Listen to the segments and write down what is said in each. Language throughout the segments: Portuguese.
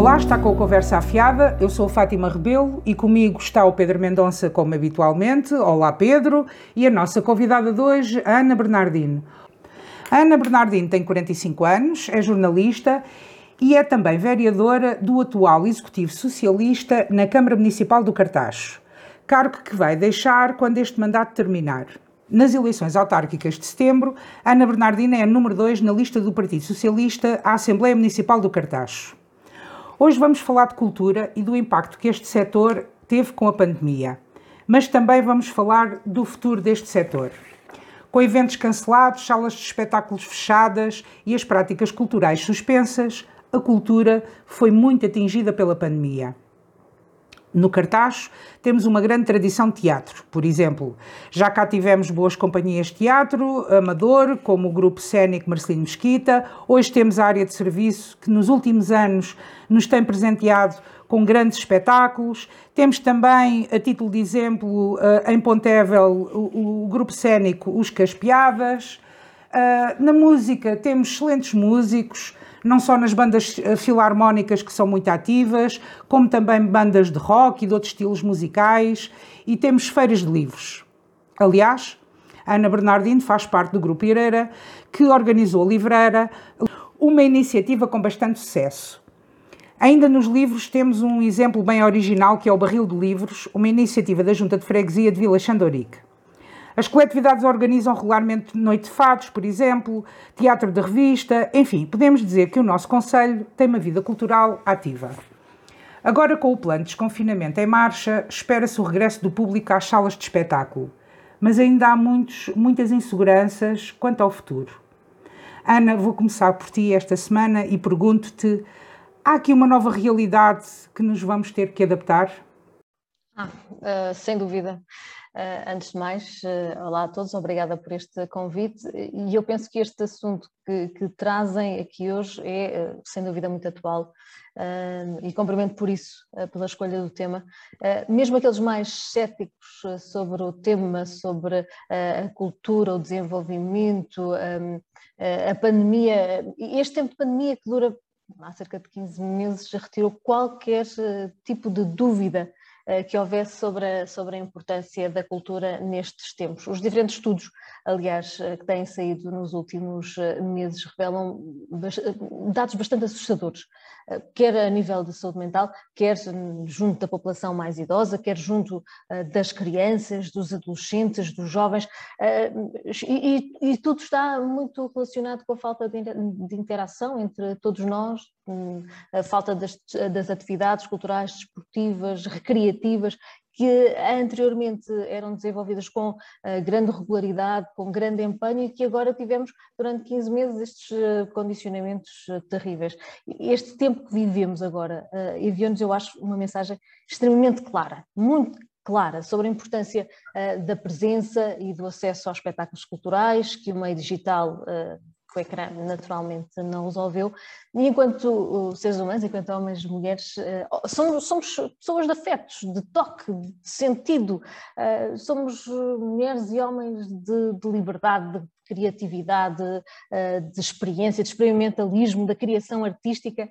Olá, está com a Conversa Afiada. Eu sou Fátima Rebelo e comigo está o Pedro Mendonça, como habitualmente. Olá, Pedro. E a nossa convidada de hoje, Ana Bernardino. Ana Bernardino tem 45 anos, é jornalista e é também vereadora do atual Executivo Socialista na Câmara Municipal do Cartacho, cargo que vai deixar quando este mandato terminar. Nas eleições autárquicas de setembro, Ana Bernardina é a número 2 na lista do Partido Socialista à Assembleia Municipal do Cartacho. Hoje vamos falar de cultura e do impacto que este setor teve com a pandemia, mas também vamos falar do futuro deste setor. Com eventos cancelados, salas de espetáculos fechadas e as práticas culturais suspensas, a cultura foi muito atingida pela pandemia. No Cartaz temos uma grande tradição de teatro, por exemplo. Já cá tivemos boas companhias de teatro, amador, como o grupo cénico Marcelino Mesquita. Hoje temos a área de serviço que nos últimos anos nos tem presenteado com grandes espetáculos. Temos também, a título de exemplo, eh, em Pontevel, o, grupo cénico Os Caspiadas. Eh, na música temos excelentes músicos, não só nas bandas eh, filarmónicas que são muito ativas, como também bandas de rock e de outros estilos musicais, e temos feiras de livros. Aliás, Ana Bernardino faz parte do Grupo Ireira, que organizou a Livreira, uma iniciativa com bastante sucesso. Ainda nos livros temos um exemplo bem original que é o Barril de Livros, uma iniciativa da Junta de Freguesia de Vila Xandorique. As coletividades organizam regularmente noite de fados, por exemplo, teatro de revista, enfim, podemos dizer que o nosso Conselho tem uma vida cultural ativa. Agora, com o plano de desconfinamento em marcha, espera-se o regresso do público às salas de espetáculo, mas ainda há muitos, muitas inseguranças quanto ao futuro. Ana, vou começar por ti esta semana e pergunto-te: há aqui uma nova realidade que nos vamos ter que adaptar? Ah, sem dúvida. Uh, antes de mais, uh, olá a todos, obrigada por este convite. E eu penso que este assunto que, que trazem aqui hoje é, uh, sem dúvida, muito atual e cumprimento por isso, pela escolha do tema. mesmo aqueles mais céticos sobre o tema, sobre a cultura, o desenvolvimento, a pandemia, este tempo de pandemia que dura há cerca de 15 meses, já retirou qualquer tipo de dúvida que houvesse sobre a, sobre a importância da cultura nestes tempos. Os diferentes estudos, aliás, eh, que têm saído nos últimos eh, meses, revelam dados bastante assustadores, quer a nível de saúde mental, quer junto da população mais idosa, quer junto das crianças, dos adolescentes, dos jovens, e, e, e tudo está muito relacionado com a falta de, de interação entre todos nós, a falta das, das atividades culturais, desportivas, recreativas, que anteriormente eram desenvolvidas com uh, grande regularidade, com grande empenho e que agora tivemos durante 15 meses estes uh, condicionamentos uh, terríveis. Este tempo que vivemos agora enviou-nos, eu acho, uma mensagem extremamente clara, muito clara sobre a importância da presença e do acesso aos espetáculos culturais que o meio digital que o ecrã naturalmente não resolveu, e enquanto seres humanos, enquanto homens e mulheres, eh, somos, somos pessoas de afetos, de toque, de sentido, eh, somos mulheres e homens de, de liberdade, de criatividade, eh, de experiência, de experimentalismo, da criação artística,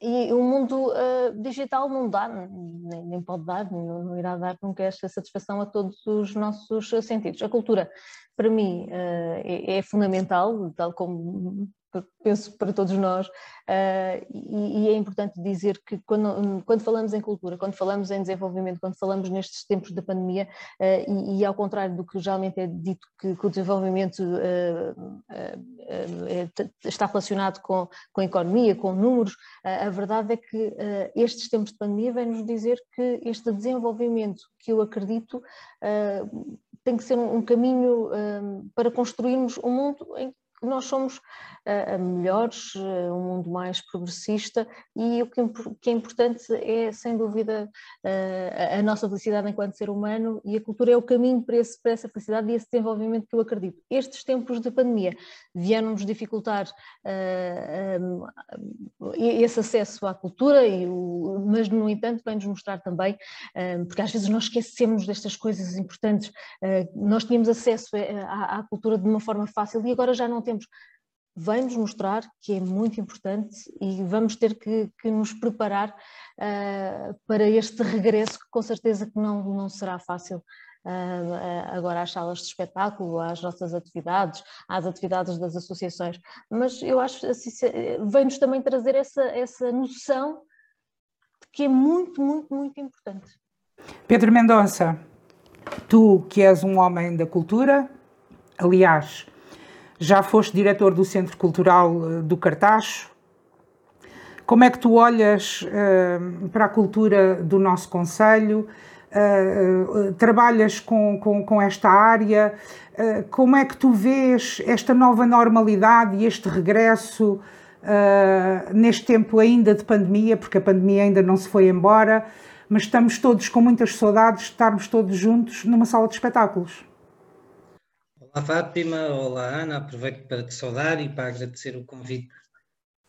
e o mundo uh, digital não dá, nem, nem pode dar, não, não, irá dar nunca esta satisfação a todos os nossos sentidos. A cultura, para mim, uh, é, é, fundamental, tal como penso para todos nós, uh, e, é importante dizer que quando, quando, falamos em cultura, quando falamos em desenvolvimento, quando falamos nestes tempos da pandemia, uh, e, e, ao contrário do que geralmente é dito que, que o desenvolvimento é, está relacionado com, com a economia, com números, a verdade é que estes tempos de pandemia vêm nos dizer que este desenvolvimento que eu acredito tem que ser um, caminho para construirmos um mundo em nós somos uh, melhores, uh, um mundo mais progressista e o que, que é importante é, sem dúvida, uh, a nossa felicidade enquanto ser humano e a cultura é o caminho para, esse, para essa felicidade e esse desenvolvimento que eu acredito. Estes tempos de pandemia vieram-nos dificultar um, esse acesso à cultura, e o, mas, no entanto, vem-nos mostrar também, porque às vezes nós esquecemos destas coisas importantes, nós tínhamos acesso à, à cultura de uma forma fácil e agora já não temos vem-nos mostrar que é muito importante e vamos ter que, que nos preparar uh, para este regresso, que com certeza que não, não será fácil uh, agora às salas de espetáculo, às nossas atividades, às atividades das associações, mas eu acho que assim, vem-nos também trazer essa, essa noção de que é muito, muito, muito importante. Pedro Mendonça, tu que és um homem da cultura, aliás, já foste diretor do Centro Cultural eh, do Cartacho. Como é que tu olhas uh, para a cultura do nosso Conselho? Uh, trabalhas com, com, com, esta área? como é que tu vês esta nova normalidade e este regresso neste tempo ainda de pandemia, porque a pandemia ainda não se foi embora, mas estamos todos com muitas saudades de estarmos todos juntos numa sala de espetáculos? Olá Fátima, olá Ana, aproveito para te saudar e para agradecer o convite,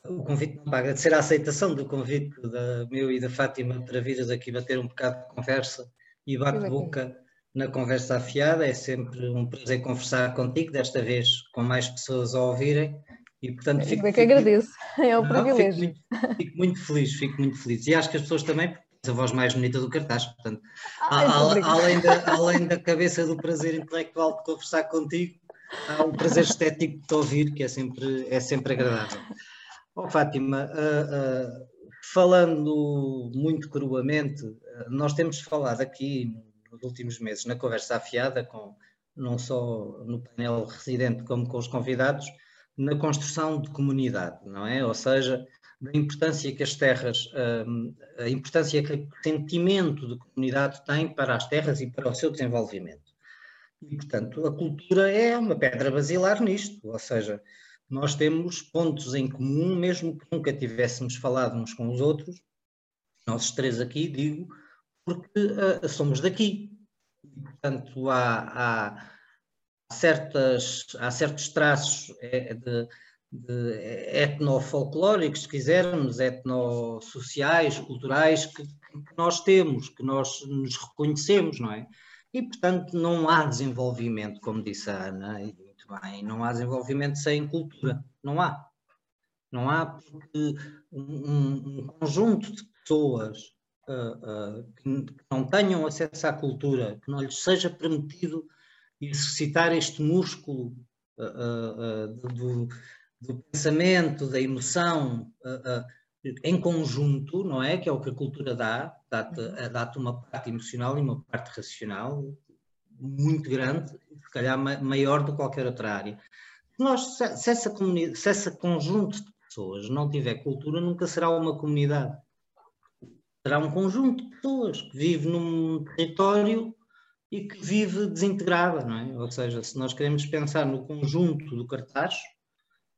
o convite para agradecer a aceitação do convite da meu e da Fátima para vires aqui bater um bocado de conversa e bate-boca na conversa afiada, é sempre um prazer conversar contigo, desta vez com mais pessoas a ouvirem. E portanto fico, fico, que agradeço, é um não, privilégio. Fico muito, fico muito feliz, fico muito feliz. E acho que as pessoas também, a voz mais bonita do cartaz, portanto, ah, a, além, da, além da cabeça do prazer intelectual de conversar contigo, há um prazer estético de te ouvir, que é sempre, é sempre agradável. Oh, Fátima, uh, uh, falando muito cruamente, nós temos falado aqui nos últimos meses, na conversa afiada, com, não só no painel residente como com os convidados, na construção de comunidade, não é? Ou seja, da importância que as terras, hum, a importância que o sentimento de comunidade tem para as terras e para o seu desenvolvimento. E, portanto, a cultura é uma pedra basilar nisto, ou seja, nós temos pontos em comum, mesmo que nunca tivéssemos falado uns com os outros, nós três aqui, digo, porque uh, somos daqui. E, portanto, há, há, certas, há certos traços é, de, de etnofolclóricos, se quisermos, etnossociais, culturais, que, que, nós temos, que nós nos reconhecemos, não é? E, portanto, não há desenvolvimento, como disse a Ana, e muito bem, não há desenvolvimento sem cultura, não há. Não há porque um, um conjunto de pessoas uh, uh, que, não tenham acesso à cultura, que não lhes seja permitido exercitar este músculo uh, do, do pensamento, da emoção uh, uh, em conjunto, não é? Que é o que a cultura dá, dá-te uhum. dá uma parte emocional e uma parte racional muito grande, se calhar maior do que qualquer outra área. Nós, se, essa comunidade, se esse conjunto de pessoas não tiver cultura, nunca será uma comunidade. Será um conjunto de pessoas que vive num território e que vive desintegrada, não é? Ou seja, se nós queremos pensar no conjunto do cartaz,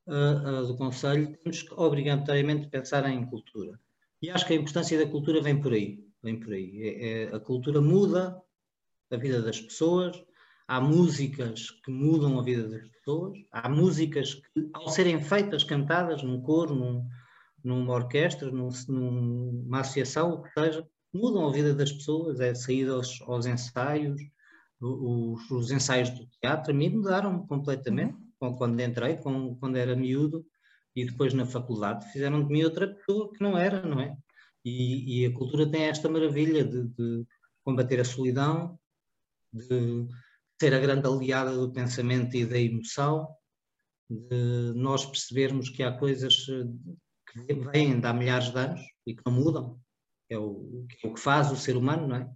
uh, do Conselho, temos que obrigatoriamente pensar em cultura. E acho que a importância da cultura vem por aí. Vem por aí. É, é, a cultura muda a vida das pessoas, há músicas que mudam a vida das pessoas, há músicas que, ao serem feitas, cantadas num coro, num, numa orquestra, num, numa associação, o que seja, mudam a vida das pessoas, é sair aos, aos ensaios, os, os, ensaios do teatro, a mim mudaram completamente. Quando entrei, quando era miúdo, e depois na faculdade fizeram de mim outra pessoa que não era, não é? E, e a cultura tem esta maravilha de, de, combater a solidão, de ser a grande aliada do pensamento e da emoção, de nós percebermos que há coisas que vêm de há milhares de anos e que não mudam, é o, é o que faz o ser humano, não é?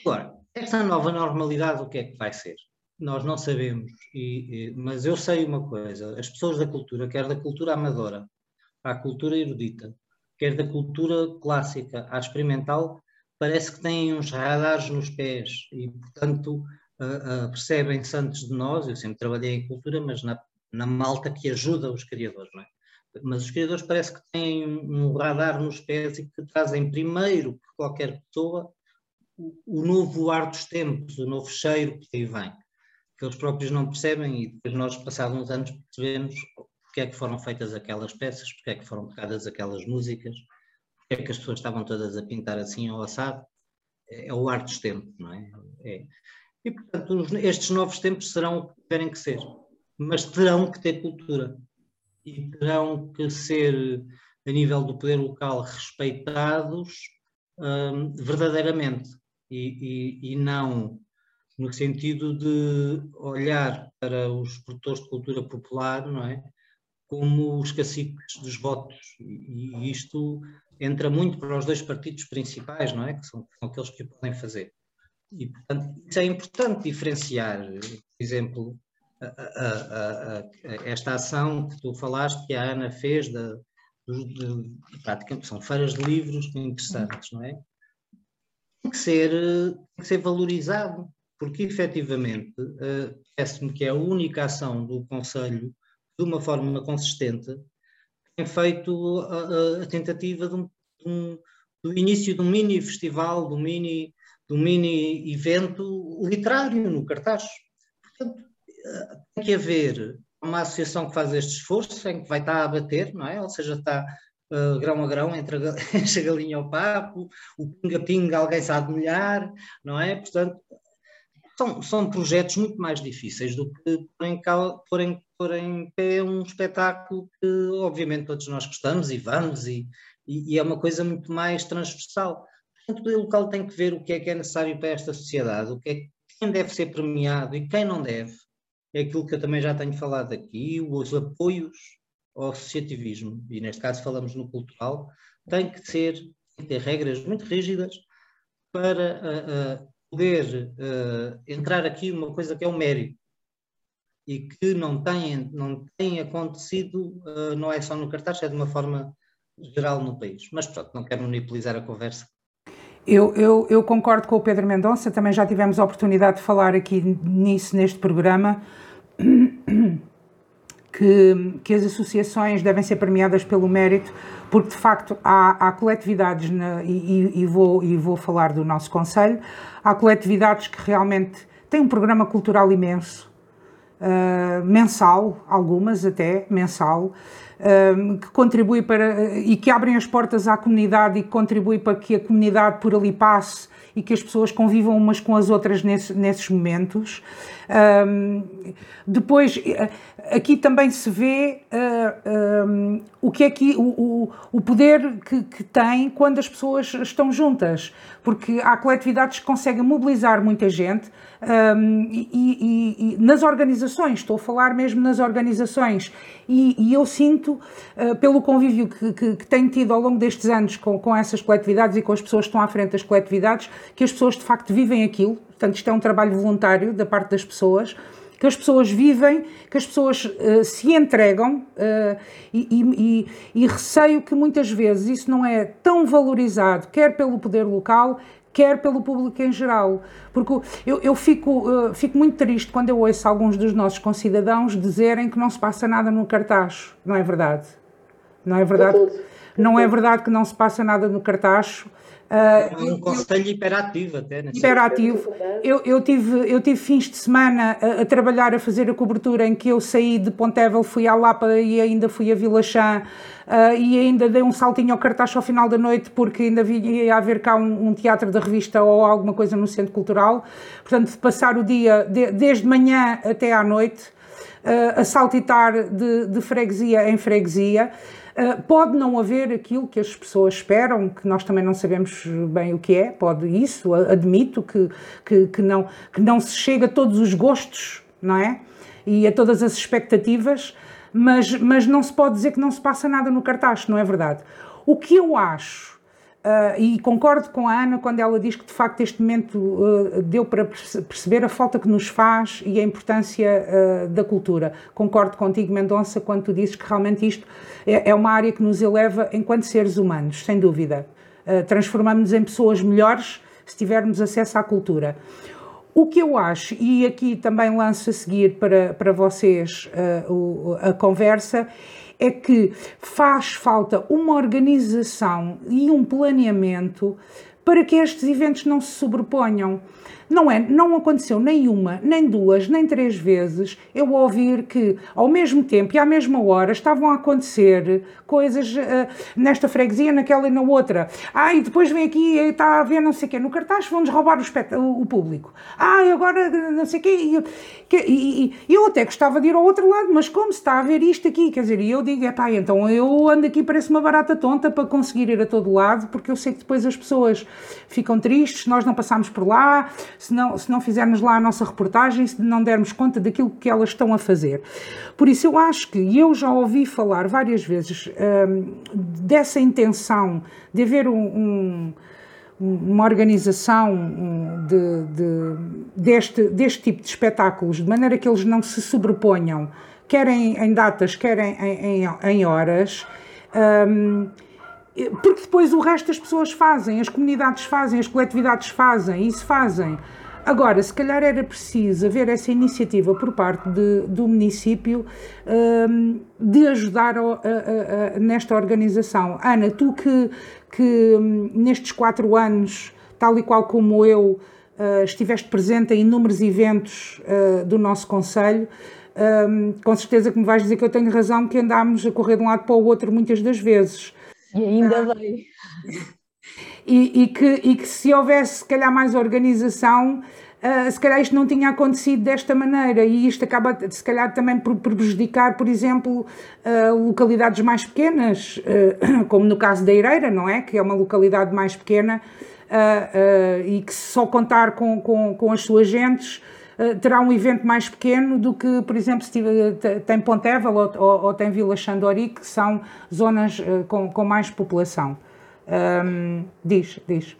Agora, esta nova normalidade, o que é que vai ser? Nós não sabemos, e, e, mas eu sei uma coisa: as pessoas da cultura, quer da cultura amadora, à cultura erudita, quer da cultura clássica à experimental, parece que têm uns radares nos pés e, portanto, uh, uh, percebem-se antes de nós. Eu sempre trabalhei em cultura, mas na, na malta que ajuda os criadores, não é? Mas os criadores parece que têm um, um radar nos pés e que trazem primeiro que qualquer pessoa o, o novo ar dos tempos, o novo cheiro que aí vem eles próprios não percebem e depois nós, passados uns anos, percebemos porque é que foram feitas aquelas peças, porque é que foram tocadas aquelas músicas, porque é que as pessoas estavam todas a pintar assim ao assado. É, é o ar dos tempos, não é? é. E, portanto, estes novos tempos serão o que tiverem que ser, mas terão que ter cultura. e terão que ser, a nível do poder local, respeitados um, verdadeiramente e, e, e não no sentido de olhar para os produtores de cultura popular, não é? Como os caciques dos votos. E, isto entra muito para os dois partidos principais, não é? Que são, são aqueles que o podem fazer. E, portanto, isso é importante diferenciar, por exemplo, a, a, a, esta ação que tu falaste, que a Ana fez, da, de, de, praticamente são feiras de livros interessantes, não é? Tem que ser, tem que ser valorizado porque efetivamente uh, parece-me que é a única ação do Conselho, de uma forma consistente, tem feito a, a tentativa de um, de um, do início de um mini festival, um mini, um mini evento literário no cartaz. Portanto, uh, tem que haver uma associação que faz este esforço, em que vai estar a bater, não é? Ou seja, está uh, grão a grão, entre a, a galinha ao papo, o pinga-pinga alguém sabe molhar, não é? Portanto, são, são projetos muito mais difíceis do que pôr em, pôr em pé um espetáculo que, obviamente, todos nós gostamos e vamos, e, e, e é uma coisa muito mais transversal. Portanto, o local tem que ver o que é que é necessário para esta sociedade, o que é quem deve ser premiado e quem não deve. É aquilo que eu também já tenho falado aqui, os apoios ao associativismo, e neste caso falamos no cultural, tem que ser, tem que ter regras muito rígidas para poder uh, entrar aqui uma coisa que é o mérito e que não tem, não tem acontecido, uh, não é só no cartaz, é de uma forma geral no país. Mas pronto, não quero monopolizar a conversa. Eu, eu, eu, concordo com o Pedro Mendonça, também já tivemos a oportunidade de falar aqui nisso neste programa, que, que as associações devem ser premiadas pelo mérito, porque de facto há, há coletividades, na, e, e, vou, e vou falar do nosso Conselho, Há coletividades que realmente têm um programa cultural imenso, uh, mensal, algumas até, mensal, uh, que contribui para e que abrem as portas à comunidade e que contribui para que a comunidade por ali passe e que as pessoas convivam umas com as outras nesse, nesses momentos. Um, depois, aqui também se vê uh, um, o que é que o, o poder que, que, tem quando as pessoas estão juntas, porque há coletividades que conseguem mobilizar muita gente um, e, e, e, nas organizações, estou a falar mesmo nas organizações, e, e eu sinto, uh, pelo convívio que, que, que, tenho tido ao longo destes anos com, com essas coletividades e com as pessoas que estão à frente das coletividades, que as pessoas de facto vivem aquilo, portanto, isto é um trabalho voluntário da parte das pessoas que as pessoas vivem, que as pessoas uh, se entregam uh, e, e, e, receio que muitas vezes isso não é tão valorizado, quer pelo poder local, quer pelo público em geral. Porque eu, eu fico, uh, fico muito triste quando eu ouço alguns dos nossos concidadãos dizerem que não se passa nada no cartaz. Não é verdade? Não é verdade? Não é verdade que não se passa nada no cartaz. Uh, um conselho hiperativo até. Né? Hiperativo. Eu, eu, tive, eu tive fins de semana a, a, trabalhar, a fazer a cobertura em que eu saí de Pontevel, fui à Lapa e ainda fui a Vila Chã uh, e ainda dei um saltinho ao cartaz ao final da noite porque ainda ia haver cá um, um, teatro da revista ou alguma coisa no Centro Cultural. Portanto, de passar o dia de, desde manhã até à noite uh, a saltitar de, de freguesia em freguesia. Uh, pode não haver aquilo que as pessoas esperam, que nós também não sabemos bem o que é, pode isso, admito que, que, que, não, que não se chega a todos os gostos, não é? E a todas as expectativas, mas, mas não se pode dizer que não se passa nada no cartaz, não é verdade? O que eu acho Uh, e concordo com a Ana quando ela diz que de facto este momento uh, deu para perceber a falta que nos faz e a importância uh, da cultura. Concordo contigo, Mendonça, quando tu dizes que realmente isto é, é uma área que nos eleva enquanto seres humanos, sem dúvida. Transformamos-nos em pessoas melhores se tivermos acesso à cultura. O que eu acho, e aqui também lanço a seguir para, para vocês a conversa, é que faz falta uma organização e um planeamento para que estes eventos não se sobreponham. Não, é, não aconteceu nenhuma, nem duas, nem três vezes eu ouvir que ao mesmo tempo e à mesma hora estavam a acontecer coisas uh, nesta freguesia, naquela e na outra. Ah, e depois vem aqui e está a ver não sei o quê. No cartaz vão-nos roubar o, o, público. Ah, e agora não sei o quê. E, e, e, eu até gostava de ir ao outro lado, mas como se está a ver isto aqui? Quer dizer, e eu digo, é pá, então eu ando aqui parece uma barata tonta para conseguir ir a todo lado, porque eu sei que depois as pessoas ficam tristes nós não passarmos por lá, se não, se não fizermos lá a nossa reportagem, se não dermos conta daquilo que elas estão a fazer. Por isso eu acho que, e eu já ouvi falar várias vezes um, dessa intenção de haver um, um uma organização de, de, deste, deste tipo de espetáculos, de maneira que eles não se sobreponham, quer em, em datas, quer em, em, em horas, um, porque depois o resto das pessoas fazem, as comunidades fazem, as coletividades fazem, isso fazem. Agora, se calhar era preciso haver essa iniciativa por parte de, do município um, de ajudar a, a, a, nesta organização. Ana, tu que, que um, nestes quatro anos, tal e qual como eu, uh, estiveste presente em inúmeros eventos uh, do nosso Conselho, um, com certeza que me vais dizer que eu tenho razão, que andámos a correr de um lado para o outro muitas das vezes. E ainda bem. E, e, que, e que se houvesse, se calhar, mais organização, uh, se calhar isto não tinha acontecido desta maneira e isto acaba, se calhar, também por, por prejudicar, por exemplo, uh, localidades mais pequenas, uh, como no caso da Eireira, não é? Que é uma localidade mais pequena e que só contar com, com, com as suas gentes terá um evento mais pequeno do que, por exemplo, se tiver, tem Pontevel ou, ou, ou, tem Vila Xandori, que são zonas com, com mais população. Um, diz, diz.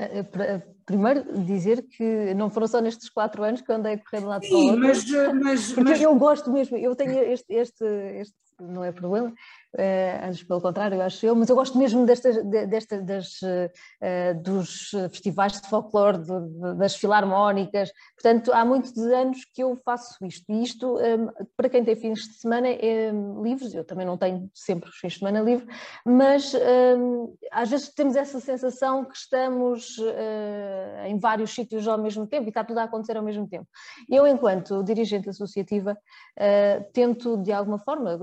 Eh, eh, primeiro, dizer que não foram só nestes quatro anos que andei a correr de lado para o outro. Mas, eh, mas, mas... eu gosto mesmo, eu tenho este, este, este não é problema, uh, antes pelo contrário, acho eu, mas eu gosto mesmo destas, desta, das, uh, dos festivais de folclore, de, de, das filarmónicas, portanto há muitos anos que eu faço isto, e isto um, para quem tem fins de semana é, livres, eu também não tenho sempre fins de semana livre, mas um, às vezes temos essa sensação que estamos uh, em vários sítios ao mesmo tempo e está tudo a acontecer ao mesmo tempo. Eu, enquanto dirigente associativa, tento de alguma forma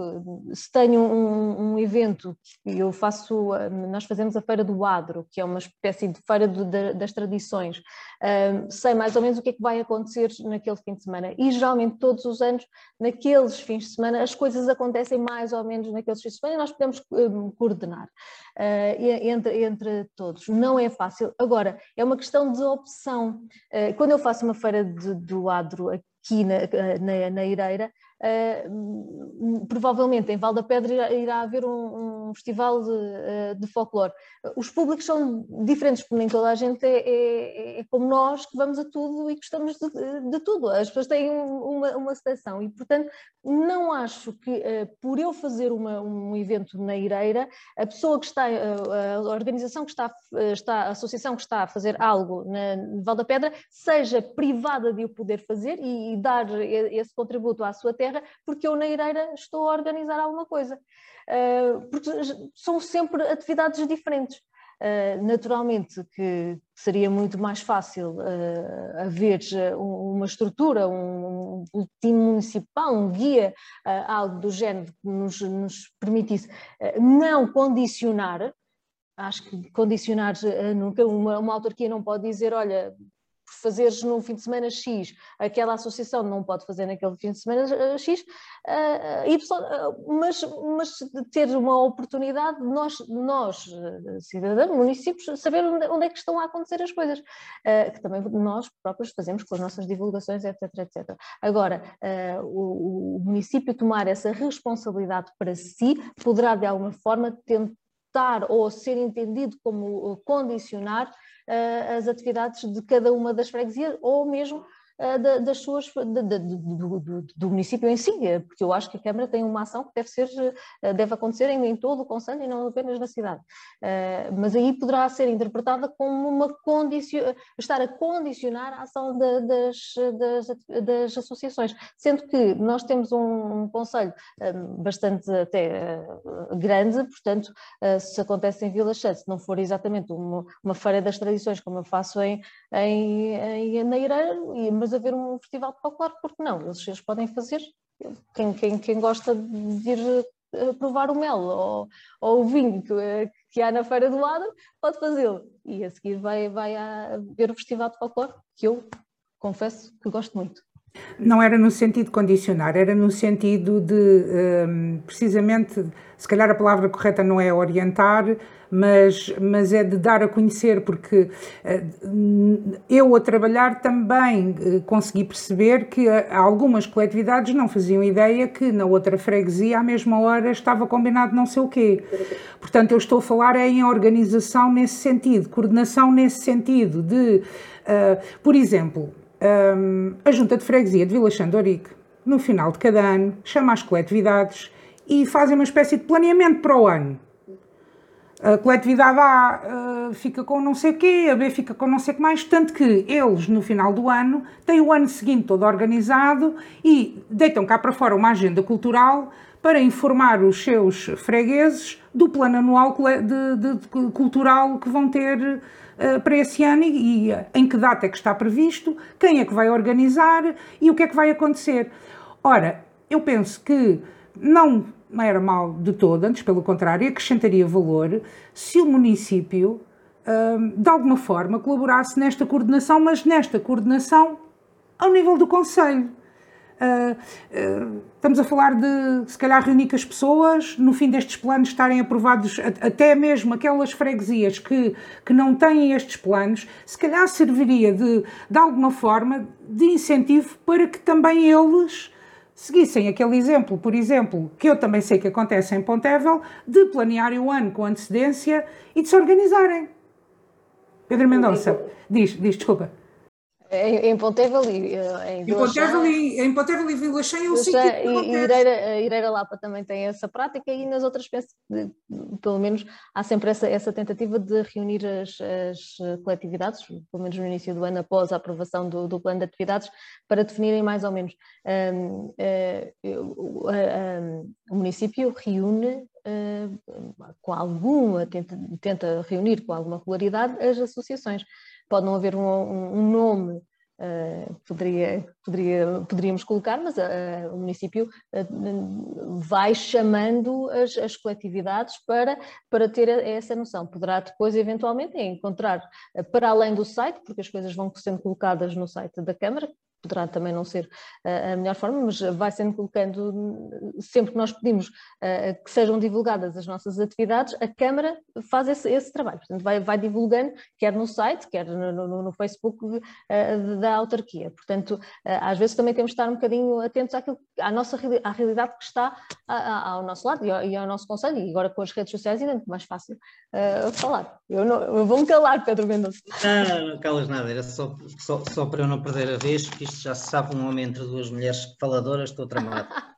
se tenho um, um, evento que eu faço, nós fazemos a Feira do Adro, que é uma espécie de feira de, de, das tradições, sei mais ou menos o que é que vai acontecer naquele fim de semana. E geralmente todos os anos, naqueles fins de semana, as coisas acontecem mais ou menos naqueles fins de semana e nós podemos um, coordenar uh, entre, entre todos. Não é fácil. Agora, é uma questão de opção. Uh, quando eu faço uma feira de, do Adro aqui na, na, na Ireira, Uh, provavelmente em Val da Pedra irá, irá haver um, um festival de, uh, de, folclore. Os públicos são diferentes, porque nem toda a gente é, é, é como nós, que vamos a tudo e gostamos de, de tudo. As pessoas têm uma, uma seleção e, portanto, não acho que uh, por eu fazer uma, um evento na Ireira, a pessoa que está, a organização que está, está, a associação que está a fazer algo na Val da Pedra, seja privada de o poder fazer e, e dar esse contributo à sua terra porque eu na Ireira estou a organizar alguma coisa. Uh, porque são sempre atividades diferentes. Uh, naturalmente que seria muito mais fácil uh, haver uma estrutura, um, boletim municipal, um guia, algo do género que nos, nos permitisse não condicionar, acho que condicionar nunca, uma, uma autarquia não pode dizer, olha, fazeres no fim de semana X, aquela associação não pode fazer naquele fim de semana eh, X, uh, Y, uh, mas, mas ter uma oportunidade de nós, nós cidadãos, municípios, saber onde, onde, é que estão a acontecer as coisas, uh, que também nós próprios fazemos com as nossas divulgações, etc, etc. Agora, o, o município tomar essa responsabilidade para si poderá de alguma forma tentar ou ser entendido como condicionar uh, as atividades de cada uma das freguesias ou mesmo uh, das suas, do, do, município em si, porque eu acho que a Câmara tem uma ação que deve, ser, uh, deve acontecer em, todo o Conselho e não apenas na cidade. Mas aí poderá ser interpretada como uma estar a condicionar a ação de, das, das, das, associações, sendo que nós temos um, um Conselho bastante até grande, portanto, se acontece em Vila Chã, se não for exatamente uma, uma feira das tradições, como eu faço em, em, em mas haver um festival de folclore, porque não? Eles, eles podem fazer. Quem, quem, quem gosta de ir eh, provar o mel ou, ou o vinho que, que há na feira do lado, pode fazê-lo. E a seguir vai, vai a ver o festival de folclore, que eu confesso que gosto muito. Não era no sentido de condicionar, era no sentido de, um, precisamente, se calhar a palavra correta não é orientar, mas, mas é de dar a conhecer, porque uh, eu a trabalhar também uh, consegui perceber que uh, algumas coletividades não faziam ideia que na outra freguesia, à mesma hora, estava combinado não sei o quê. Portanto, eu estou a falar em organização nesse sentido, coordenação nesse sentido, de, por exemplo, um, a Junta de Freguesia de Vila Xandorique, no final de cada ano, chama as coletividades e fazem uma espécie de planeamento para o ano. A coletividade A uh, fica com não sei o quê, a B fica com não sei o que mais, tanto que eles, no final do ano, têm o ano seguinte todo organizado e deitam cá para fora uma agenda cultural para informar os seus fregueses do plano anual de, de, cultural que vão ter uh, para esse ano e, e em que data é que está previsto, quem é que vai organizar e o que é que vai acontecer. Ora, eu penso que não não era mal de todo, antes pelo contrário, acrescentaria valor se o município, hum, de alguma forma, colaborasse nesta coordenação, mas nesta coordenação ao nível do Conselho. Uh, uh, estamos a falar de, se calhar, reunir com as pessoas, no fim destes planos estarem aprovados, até mesmo aquelas freguesias que, que não têm estes planos, se calhar serviria de, de alguma forma de incentivo para que também eles seguissem aquele exemplo, por exemplo, que eu também sei que acontece em Pontevel, de planearem o ano com antecedência e de se organizarem. Pedro Mendonça, diz, diz, desculpa. Em, em Pontevel e eh, em Vila em em e Vila Chã eu sei que e, Ireira, Ireira Lapa também tem essa prática e nas outras penso que, pelo menos há sempre essa, essa tentativa de reunir as, as, coletividades, pelo menos no início do ano após a aprovação do, do plano de atividades para definirem mais ou menos. Um, uh, um, o município reúne uh, com alguma, tenta, tenta reunir com alguma regularidade as associações pode não haver um, um nome Uh, poderia, poderia, poderíamos colocar, mas uh, o município uh, vai chamando as, as, coletividades para, para ter essa noção. Poderá depois, eventualmente, encontrar, para além do site, porque as coisas vão sendo colocadas no site da Câmara, poderá também não ser a melhor forma, mas vai sendo colocando, sempre que nós pedimos uh, que sejam divulgadas as nossas atividades, a Câmara faz esse, esse trabalho, portanto vai, vai, divulgando, quer no site, quer no, no, no Facebook uh, da autarquia, portanto às vezes também temos de estar um bocadinho atentos àquilo, à nossa à realidade que está ao nosso lado e ao, e ao, nosso conselho, e agora com as redes sociais ainda é mais fácil falar. Eu, não, eu vou-me calar, Pedro Mendonça. Não, não calas nada, era só, só, só para eu não perder a vez, que isto já se sabe um homem entre duas mulheres faladoras, estou tramado.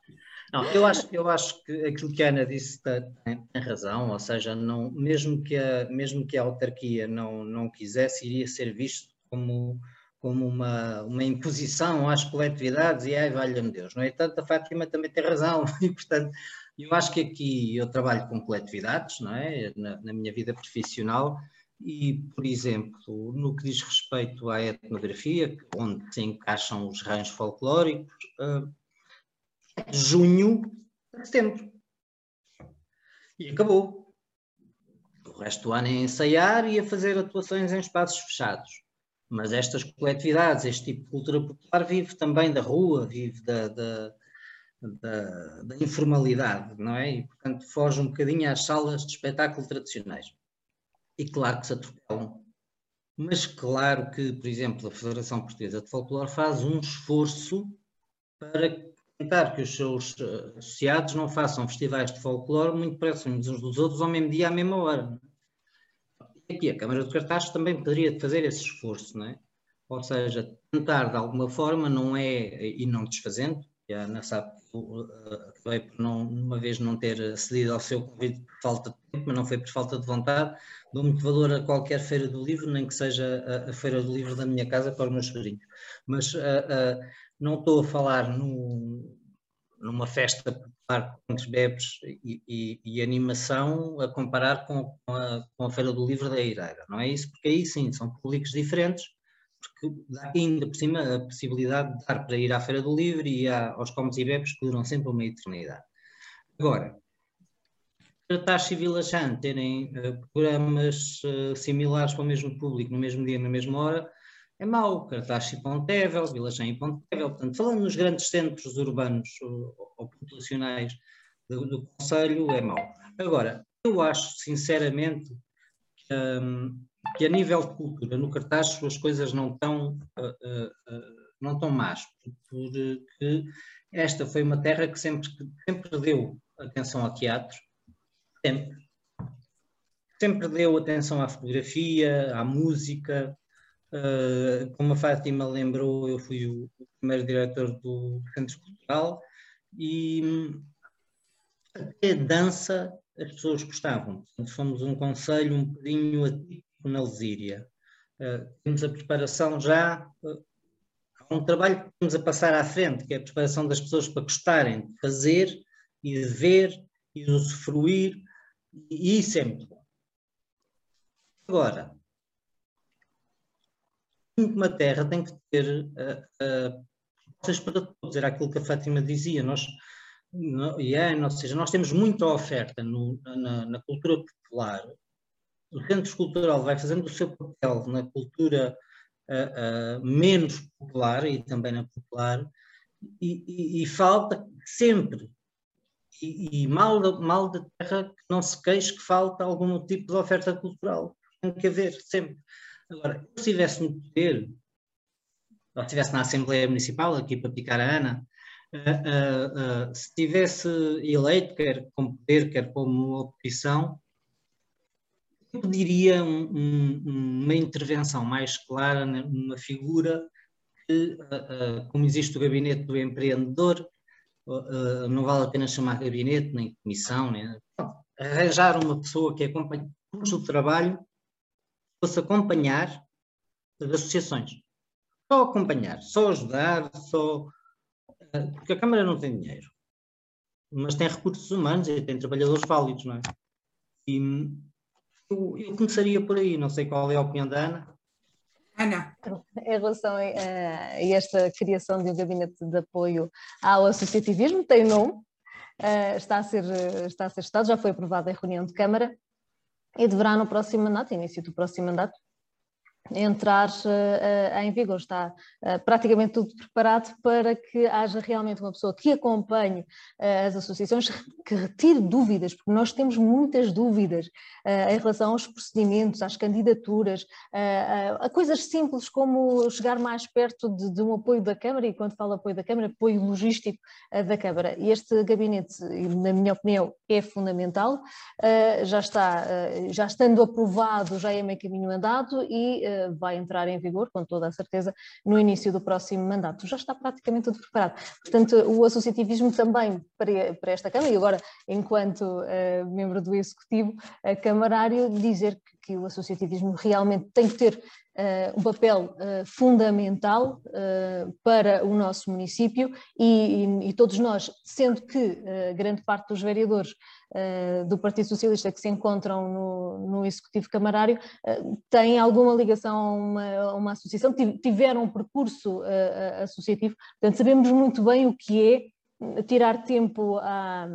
Não, eu acho, eu acho que aquilo que a Ana disse tem, tem, razão, ou seja, não, mesmo, que a, mesmo que a autarquia não, não quisesse, iria ser visto como, como uma, uma imposição às coletividades e ai, valha-me Deus. No entanto, a Fátima também tem razão e, portanto, eu acho que aqui eu trabalho com coletividades, não é? Na, na minha vida profissional e, por exemplo, no que diz respeito à etnografia, onde se encaixam os ranhos folclóricos, uh, junho a setembro. E acabou. O resto do ano é ensaiar e a fazer atuações em espaços fechados. Mas estas coletividades, este tipo de cultura popular, vive também da rua, vive da, da, da, da informalidade, não é? E, portanto, foge um bocadinho às salas de espetáculo tradicionais e claro que se atropelam. Mas claro que, por exemplo, a Federação Portuguesa de Folclore faz um esforço para tentar que os seus eh, associados não façam festivais de folclore muito próximos uns dos outros ao mesmo dia, à mesma hora. E aqui a Câmara de Cartaz também poderia fazer esse esforço, não é? ou seja, tentar de alguma forma, não é, e não desfazendo, Ana sabe que acabei por não, uma vez não ter cedido ao seu convite por falta de tempo, mas não foi por falta de vontade, dou muito valor a qualquer feira do livro, nem que seja a, a feira do livro da minha casa para os meus sobrinhos. Mas uh, uh, não estou a falar no, numa festa popular com bebes e, e, e, animação a comparar com, com, a, com a feira do livro da Ireira, não é isso? Porque aí sim, são públicos diferentes, porque dá ainda por cima a possibilidade de dar para ir à Feira do Livro e aos comes e bebes que duram sempre uma eternidade. Agora, Cartaz e Vila Chã terem uh, programas uh, similares para o mesmo público no mesmo dia, na mesma hora, é mau. Cartaz e Pontevel, Vila Chã e Pontevel. Portanto, falando nos grandes centros urbanos ou, ou populacionais do, do Conselho, é mau. Agora, eu acho, sinceramente, que um, que a nível de cultura, no cartaz, as coisas não estão, uh, uh, uh, não estão más, porque esta foi uma terra que sempre, sempre deu atenção ao teatro, sempre. Sempre deu atenção à fotografia, à música. como a Fátima lembrou, eu fui o, primeiro diretor do Centro Cultural e até dança as pessoas gostavam. Portanto, fomos um conselho um bocadinho atípico na Lesíria. Uh, temos a preparação já, uh, um trabalho que estamos a passar à frente, que é a preparação das pessoas para gostarem de fazer e de ver e de usufruir, e isso é muito bom. Agora, uma terra tem que ter uh, uh, para todos, era aquilo que a Fátima dizia, nós, no, e é, ou seja, nós temos muita oferta no, na, na cultura popular, o centro escultural vai fazendo o seu papel na cultura uh, uh, menos popular e também na popular, e, e, e falta sempre, e, e, mal, mal da terra que não se queixe que falta algum tipo de oferta cultural. Tem que haver sempre. Agora, se estivesse no poder, ou estivesse na Assembleia Municipal, aqui para picar a Ana, uh, se estivesse eleito, quer como poder, quer como oposição, eu pediria um, um, uma intervenção mais clara numa figura que, uh, uh, como existe o gabinete do empreendedor, uh, não vale a pena chamar gabinete, nem comissão, nem, arranjar uma pessoa que acompanhe, cujo trabalho fosse acompanhar as associações. Só acompanhar, só ajudar, só. Porque a Câmara não tem dinheiro, mas tem recursos humanos e tem trabalhadores válidos, não é? E, eu, eu começaria por aí, não sei qual é a opinião da Ana. Ana. Em relação a, a esta criação de um gabinete de apoio ao associativismo, tem nome, uh, está, a ser, está a ser estudado, já foi aprovado em reunião de Câmara e deverá no próximo mandato, início do próximo mandato, entrar uh, em vigor. Está uh, praticamente tudo preparado para que haja realmente uma pessoa que acompanhe as associações, que retire dúvidas, porque nós temos muitas dúvidas em relação aos procedimentos, às candidaturas, a coisas simples como chegar mais perto de, de, um apoio da Câmara, e quando falo apoio da Câmara, apoio logístico da Câmara. Este gabinete, na minha opinião, é fundamental, já está, já estando aprovado, já é meio caminho andado e vai entrar em vigor, com toda a certeza, no início do próximo mandato. Já está praticamente tudo preparado. Portanto, o associativismo também para, esta Câmara, e agora, enquanto uh, membro do Executivo, uh, camarário, dizer que, que o associativismo realmente tem que ter uh, um papel uh, fundamental uh, para o nosso município e, e, e, todos nós, sendo que grande parte dos vereadores do Partido Socialista que se encontram no, no Executivo Camarário têm alguma ligação a uma, a uma associação, tiveram um percurso associativo, portanto sabemos muito bem o que é tirar tempo a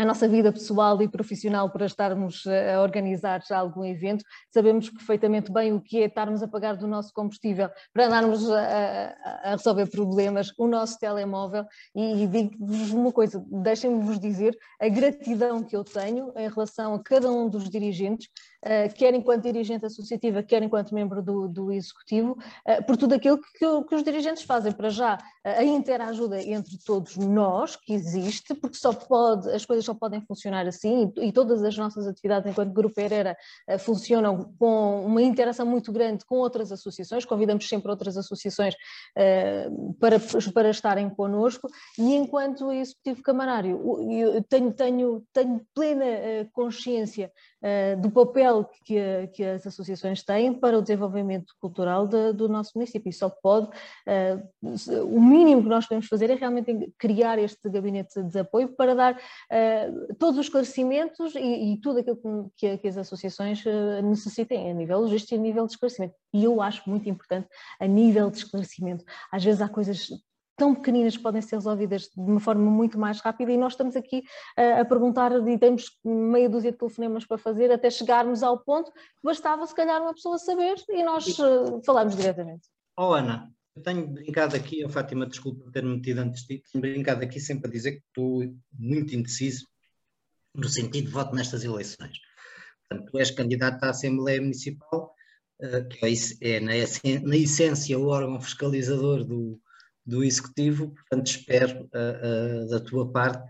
a nossa vida pessoal e profissional para estarmos a organizar já algum evento, sabemos perfeitamente bem o que é estarmos a pagar do nosso combustível para andarmos a, a resolver problemas, o nosso telemóvel, e, e digo-vos uma coisa, deixem-me vos dizer a gratidão que eu tenho em relação a cada um dos dirigentes quer enquanto dirigente associativa, quer enquanto membro do, do Executivo, por tudo aquilo que, que, os dirigentes fazem. Para já, a interajuda entre todos nós, que existe, porque só pode, as coisas só podem funcionar assim, e, todas as nossas atividades enquanto Grupo Herrera funcionam com uma interação muito grande com outras associações, convidamos sempre outras associações para, para estarem connosco, e enquanto Executivo Camarário, tenho, tenho, tenho plena consciência do papel que, que, as associações têm para o desenvolvimento cultural de, do nosso município. E só pode, uh, o mínimo que nós podemos fazer é realmente criar este gabinete de apoio para dar uh, todos os esclarecimentos e, e tudo aquilo que, que as associações necessitem a nível logístico e a nível de esclarecimento. E eu acho muito importante a nível de esclarecimento. Às vezes há coisas tão pequeninas que podem ser resolvidas de uma forma muito mais rápida e nós estamos aqui uh, a perguntar e temos meia dúzia de telefonemas para fazer até chegarmos ao ponto que bastava se calhar uma pessoa saber e nós uh, falarmos diretamente. Oh Ana, eu tenho brincado aqui, oh, Fátima, desculpa ter-me metido antes de ti, tenho brincado aqui sempre a dizer que estou muito indeciso no sentido de voto nestas eleições. Portanto, tu és candidato à Assembleia Municipal, uh, que é, é na essência o órgão fiscalizador do, do Executivo, portanto espero uh, uh, da tua parte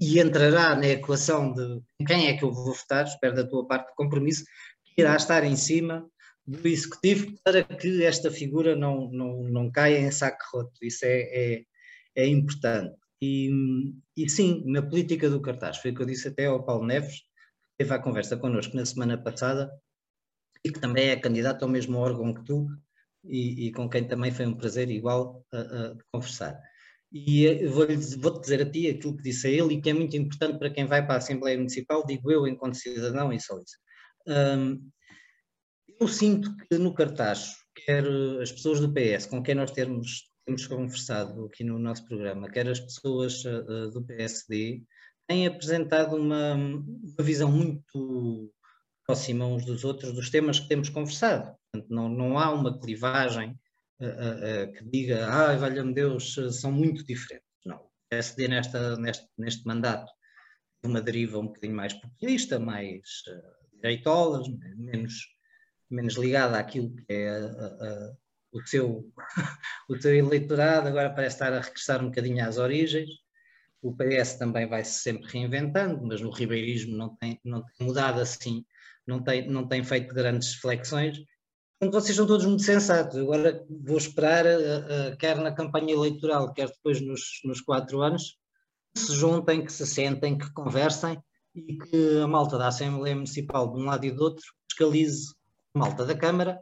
e, e, entrará na equação de quem é que eu vou votar, espero da tua parte compromisso, que irá estar em cima do Executivo para que esta figura não, não, não caia em saco roto, isso é, é, é importante. E, e, sim, na política do cartaz, foi o que eu disse até ao Paulo Neves, que teve a conversa connosco na semana passada, e que também é candidato ao mesmo órgão que tu, e, e, com quem também foi um prazer igual uh, uh, conversar. E eh, vou-te vou dizer a ti aquilo que disse a ele e que é muito importante para quem vai para a Assembleia Municipal, digo eu enquanto cidadão e só isso. Um, eu sinto que no cartaz, quer as pessoas do PS com quem nós temos, temos conversado aqui no nosso programa, quer as pessoas uh, do PSD, têm apresentado uma, uma visão muito próxima uns dos outros dos temas que temos conversado. Portanto, não, não há uma clivagem uh, uh, que diga, ah, valha-me Deus, são muito diferentes. Não. O PSD nesta, neste, neste mandato uma deriva um bocadinho mais populista, mais uh, direitolas, menos, menos ligada àquilo que é o, seu, o seu eleitorado, agora parece estar a regressar um bocadinho às origens. O PS também vai se sempre reinventando, mas o ribeirismo não tem, não tem mudado assim, não tem, não tem feito grandes flexões. Portanto, vocês são todos muito sensatos. Agora vou esperar, uh, uh, quer na campanha eleitoral, quer depois nos, nos quatro anos, que se juntem, que se sentem, que conversem e que a malta da Assembleia Municipal, de um lado e do outro, fiscalize a malta da Câmara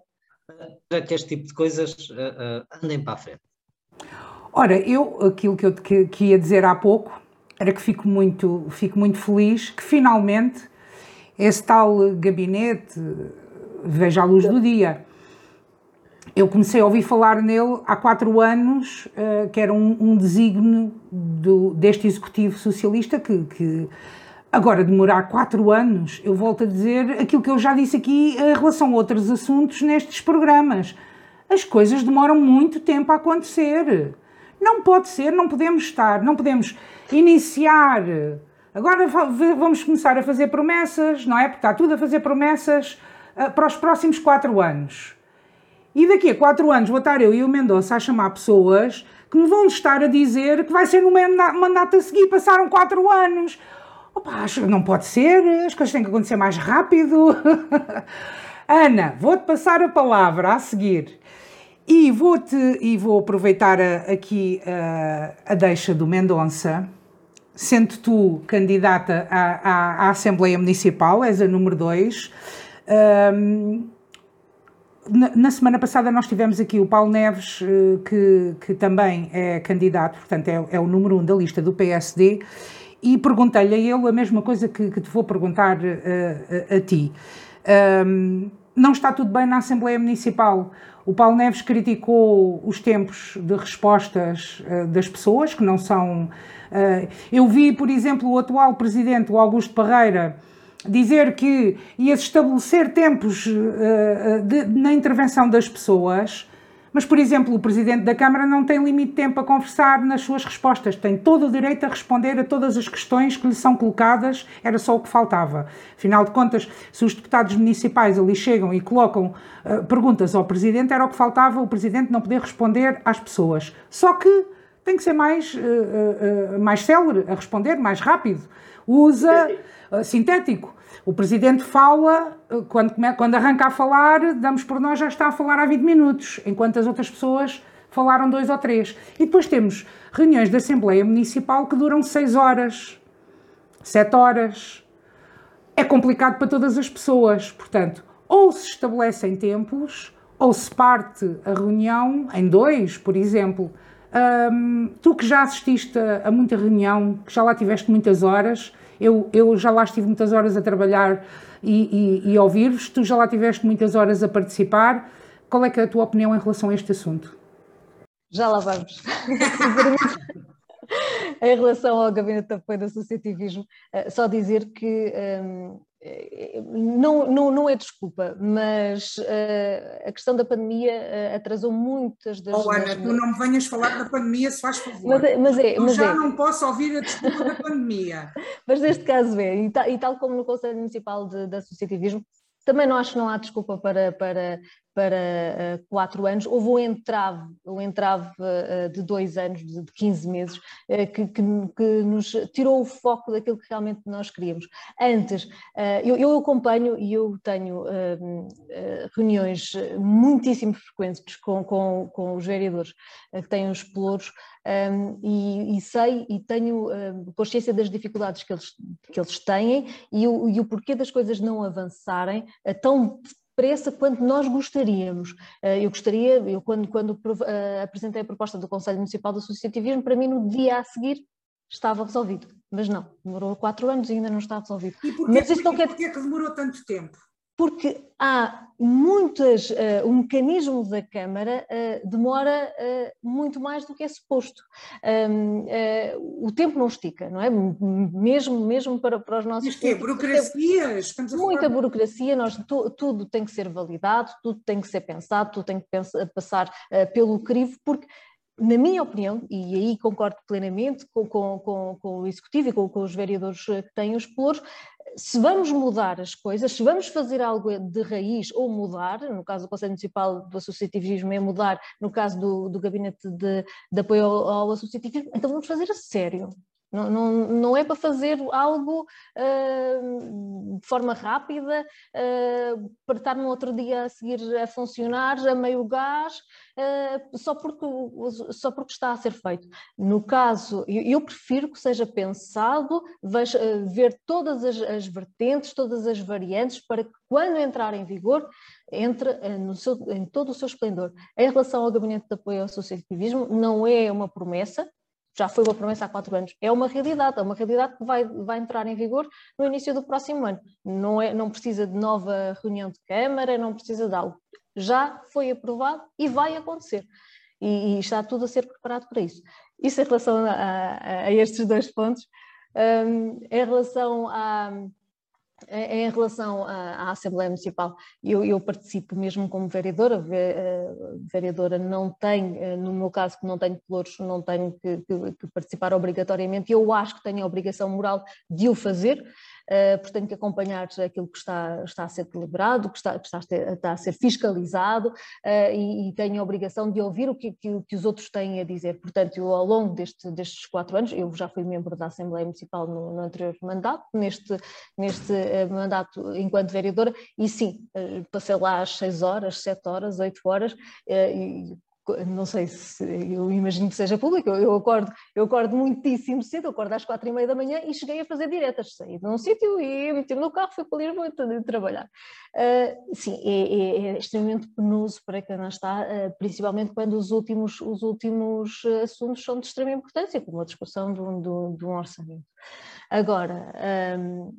para que este tipo de coisas uh, andem para a frente. Ora, eu, aquilo que eu que, que ia dizer há pouco, era que fico muito, fico muito feliz que finalmente esse tal gabinete veja a luz do dia eu comecei a ouvir falar nele há quatro anos, uh, que era um, um desígnio do, deste executivo socialista que, que, agora demorar quatro anos, eu volto a dizer aquilo que eu já disse aqui em relação a outros assuntos nestes programas. As coisas demoram muito tempo a acontecer. Não pode ser, não podemos estar, não podemos iniciar. Agora vamos começar a fazer promessas, não é? Porque está tudo a fazer promessas uh, para os próximos quatro anos e daqui a quatro anos vou estar eu e o Mendonça a chamar pessoas que me vão estar a dizer que vai ser no mandato a seguir, passaram quatro anos. Opa, não pode ser, as coisas têm que acontecer mais rápido. Ana, vou-te passar a palavra a seguir. E vou-te e vou aproveitar a, aqui a, a deixa do Mendonça, sendo tu candidata à, à, à Assembleia Municipal, és a número 2. Um, na, na, semana passada nós tivemos aqui o Paulo Neves, eh, que, que também é candidato, portanto é, é o número um da lista do PSD, e perguntei-lhe a ele a mesma coisa que, que te vou perguntar a, eh, a, a ti. Um, não está tudo bem na Assembleia Municipal. O Paulo Neves criticou os tempos de respostas uh, das pessoas, que não são. Uh, eu vi, por exemplo, o atual presidente, o Augusto Parreira, dizer que ia estabelecer tempos uh, de, na intervenção das pessoas, Mas, por exemplo, o Presidente da Câmara não tem limite de tempo a conversar nas suas respostas, tem todo o direito a responder a todas as questões que lhe são colocadas, era só o que faltava. Afinal de contas, se os deputados municipais ali chegam e colocam uh, perguntas ao Presidente, era o que faltava o Presidente não poder responder às pessoas. Só que tem que ser mais, uh, uh, mais célere a responder, mais rápido. Usa sintético. O presidente fala, quando, quando arranca a falar, damos por nós já está a falar há 20 minutos, enquanto as outras pessoas falaram dois ou três. E depois temos reuniões da Assembleia Municipal que duram 6 horas, 7 horas. É complicado para todas as pessoas. Portanto, ou se estabelecem tempos, ou se parte a reunião em dois, por exemplo. Tu que já assististe a, muita reunião, que já lá tiveste muitas horas, eu, eu já lá estive muitas horas a trabalhar e, e, e ouvir-vos, tu já lá tiveste muitas horas a participar. Qual é, é a tua opinião em relação a este assunto? Já lá vamos. em relação ao gabinete de apoio do associativismo, eh, só dizer que um, não, não, não é desculpa, mas uh, a questão da pandemia uh, atrasou muitas das. Oh, Ana, das... tu não me venhas falar da pandemia, se faz favor. Mas, é, mas é, Eu mas já é. não posso ouvir a desculpa da pandemia. mas neste caso é, e, tal, e tal como no Conselho Municipal de, de Associativismo, também não acho que não há desculpa para, para, para uh, quatro anos. Houve um entrave, um entrave uh, de dois anos, de, de 15 meses, uh, que, que, que, nos tirou o foco daquilo que realmente nós queríamos. Antes, eu, eu, acompanho e eu tenho reuniões muitíssimo frequentes com, com, com os vereadores que têm os pelouros um, e, e, sei e tenho consciência das dificuldades que eles, que eles têm e o, e o porquê das coisas não avançarem tão depressa quanto nós gostaríamos. Eh, eu gostaria, eu quando, quando eh, apresentei a proposta do Conselho Municipal do Associativismo, para mim no dia a seguir estava resolvido, mas não, demorou quatro anos e ainda não está resolvido. E porquê, mas isto não quer... porquê que demorou tanto tempo? Porque há muitas, uh, o mecanismo da Câmara uh, demora uh, muito mais do que é suposto. Um, o tempo não estica, não é? Mesmo, mesmo para, para os nossos... Isto é burocracias? Estamos a muita falar... burocracia, nós, tu, tudo tem que ser validado, tudo tem que ser pensado, tudo tem que pensar, passar pelo crivo, porque na minha opinião, e aí concordo plenamente com, com, com, com o Executivo e com, com, os vereadores que têm os pelouros, se vamos mudar as coisas, se vamos fazer algo de raiz ou mudar, no caso do Conselho Municipal do Associativismo é mudar, no caso do, do Gabinete de, de Apoio ao, ao Associativismo, então vamos fazer a sério. Não, não, não é para fazer algo uh, de forma rápida, uh, para estar no outro dia a seguir a funcionar a meio gás, uh, só, porque, só porque está a ser feito. No caso, eu, eu prefiro que seja pensado, veja, ver todas as, as, vertentes, todas as variantes, para que quando entrar em vigor, entre no seu, em todo o seu esplendor. Em relação ao Gabinete de Apoio ao Associativismo, não é uma promessa, já foi uma promessa há quatro anos, é uma realidade, é uma realidade que vai, vai entrar em vigor no início do próximo ano. Não, é, não precisa de nova reunião de Câmara, não precisa de algo. Já foi aprovado e vai acontecer. E, e está tudo a ser preparado para isso. Isso em relação a, a, a estes dois pontos. Um, em relação a, em relação à, Assembleia Municipal, eu, eu, participo mesmo como vereadora, a vereadora não tem, eh, no meu caso que não tenho pelouros, não tenho que, que, que participar obrigatoriamente, eu acho que tenho a obrigação moral de o fazer, porque tenho que acompanhar aquilo que está, está a ser deliberado, que está, que está, a, ser, está a ser fiscalizado uh, e, e, tenho a obrigação de ouvir o que, que, que, os outros têm a dizer. Portanto, eu, ao longo deste, destes quatro anos, eu já fui membro da Assembleia Municipal no, no anterior mandato, neste, neste uh, mandato enquanto vereadora, e sim, passei lá às seis horas, sete horas, oito horas, e não sei se eu imagino que seja público, eu acordo, eu acordo muitíssimo cedo, eu acordo às quatro e meia da manhã e cheguei a fazer diretas, saí de um sítio e meti no carro, fui para Lisboa trabalhar. Uh, sim, é, é, é, extremamente penoso para quem não está, uh, principalmente quando os últimos, os últimos assuntos são de extrema importância, como a discussão de um orçamento. Agora, um,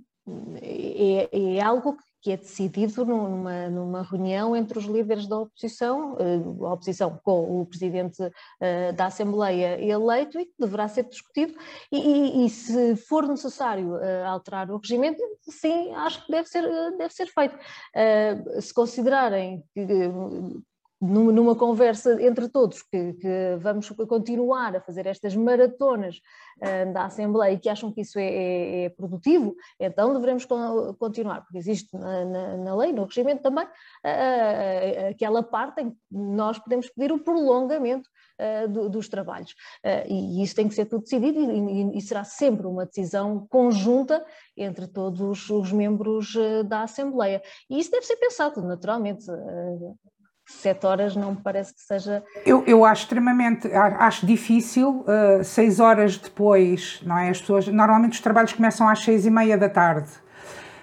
é, é, algo que é decidido numa, numa reunião entre os líderes da oposição, eh, a oposição com o presidente eh, da Assembleia eleito e que deverá ser discutido e, e, e, se for necessário eh, alterar o regimento, sim, acho que deve ser, deve ser feito. Se considerarem que numa conversa entre todos, que, que, vamos continuar a fazer estas maratonas uh, da Assembleia e que acham que isso é, é, é produtivo, então devemos continuar, porque existe na, na, na lei, no regimento também, uh, aquela parte em que nós podemos pedir o prolongamento uh, do, dos trabalhos. e isso tem que ser tudo decidido e, e, e, será sempre uma decisão conjunta entre todos os membros da Assembleia. E isso deve ser pensado, naturalmente sete horas não me parece que seja. Eu, eu acho extremamente, acho difícil, uh, seis horas depois, não é? As pessoas, normalmente os trabalhos começam às seis e meia da tarde.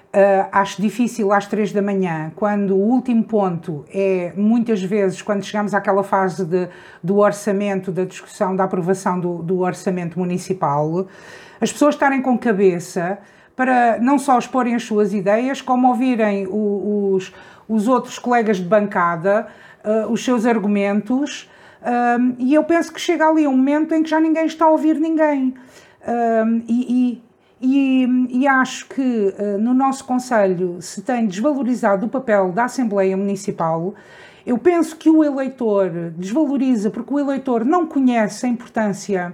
Uh, acho difícil às três da manhã, quando o último ponto é, muitas vezes, quando chegamos àquela fase de, do orçamento, da discussão, da aprovação do, do orçamento municipal, as pessoas estarem com cabeça para não só exporem as suas ideias, como ouvirem os, os outros colegas de bancada, uh, os seus argumentos, um, e eu penso que chega ali um momento em que já ninguém está a ouvir ninguém. Um, e, e, e, e, acho que uh, no nosso Conselho se tem desvalorizado o papel da Assembleia Municipal. Eu penso que o eleitor desvaloriza porque o eleitor não conhece a importância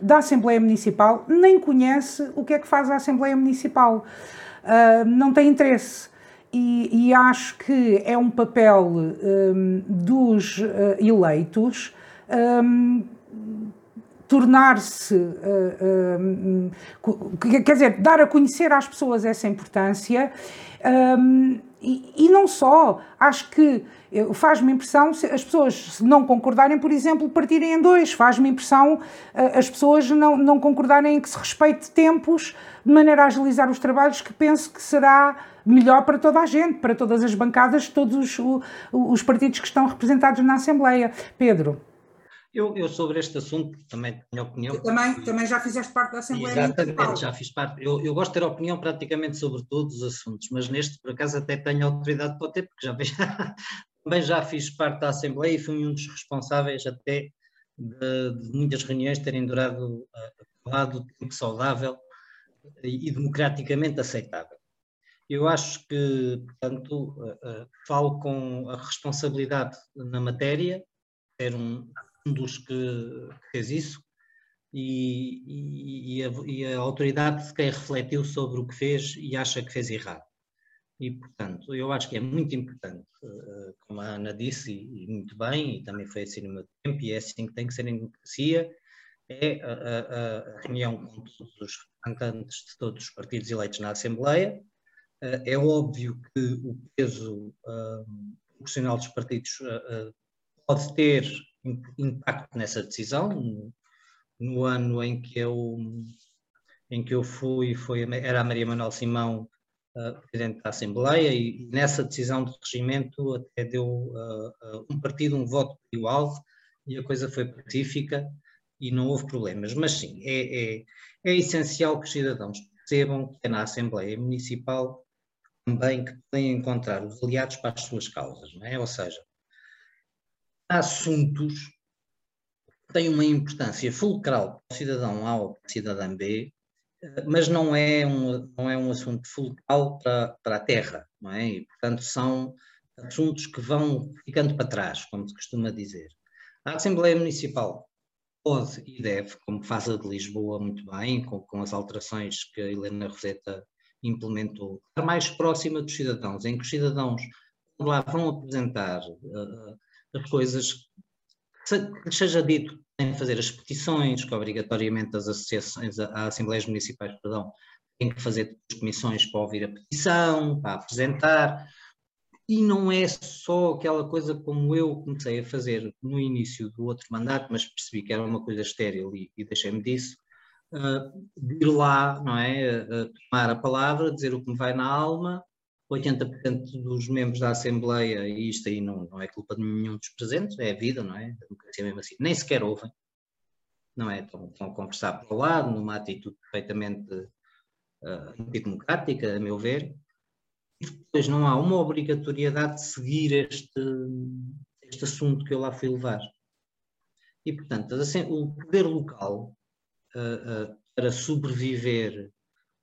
da Assembleia Municipal, nem conhece o que é que faz a Assembleia Municipal. Uh, não tem interesse e, e, acho que é um papel um, dos uh, eleitos um, tornar-se, uh, um, quer dizer, dar a conhecer às pessoas essa importância hum, e, não só, acho que faz-me impressão as pessoas não concordarem, por exemplo, partirem em dois, faz-me impressão uh, as pessoas não, não concordarem em que se respeite tempos de maneira a agilizar os trabalhos, que penso que será melhor para toda a gente, para todas as bancadas, todos os, os partidos que estão representados na Assembleia. Pedro. Eu, eu, sobre este assunto também tenho opinião. também, também já fizeste parte da Assembleia Exatamente, Municipal. já fiz parte. Eu, eu, gosto de ter opinião praticamente sobre todos os assuntos, mas neste, por acaso, até tenho autoridade para ter, porque já, também já fiz parte da Assembleia e fui um dos responsáveis até de, de muitas reuniões terem durado uh, lado tempo saudável e, e democraticamente aceitável. Eu acho que, portanto, uh, uh, falo com a responsabilidade na matéria, ser um, um dos que fez isso, e, e, a, e, a, autoridade de quem refletiu sobre o que fez e acha que fez errado. E, portanto, eu acho que é muito importante, uh, como a Ana disse, e, muito bem, e também foi assim no meu tempo, e é assim que tem que ser em democracia, é a, a, a reunião com todos os representantes de todos os partidos eleitos na Assembleia, eh, é óbvio que o peso uh, proporcional dos partidos uh, pode ter impacto nessa decisão. No, no, ano em que eu, em que eu fui, foi, era a Maria Manuel Simão, uh, Presidente da Assembleia, e nessa decisão de regimento até deu um partido um voto igual e a coisa foi pacífica e não houve problemas. Mas sim, é, é, é essencial que os cidadãos percebam que é na Assembleia Municipal também que podem encontrar os aliados para as suas causas, não é? Ou seja, assuntos têm uma importância fulcral para o cidadão A ou para o cidadão B, eh, mas não é um, não é um assunto fulcral para, para a terra, não é? E, portanto, são assuntos que vão ficando para trás, como se costuma dizer. A Assembleia Municipal pode e deve, como faz a de Lisboa muito bem, com, com as alterações que a Helena Roseta implementou, estar mais próxima dos cidadãos, em que os cidadãos lá vão apresentar uh, as coisas que seja dito em fazer as petições, que obrigatoriamente as associações, as assembleias municipais, perdão, têm que fazer comissões para ouvir a petição, para apresentar, e não é só aquela coisa como eu comecei a fazer no início do outro mandato, mas percebi que era uma coisa estéril e, e deixei-me disso, de ir lá, não é? tomar a palavra, dizer o que me vai na alma. 80% dos membros da Assembleia, e isto aí não, não é culpa de nenhum dos presentes, é a vida, não é? A democracia mesmo assim, nem sequer ouvem, não é? Estão, estão a conversar para o lado, numa atitude perfeitamente uh, antidemocrática, a meu ver. E depois não há uma obrigatoriedade de seguir este, este assunto que eu lá fui levar. E, portanto, assim, o poder local uh, para sobreviver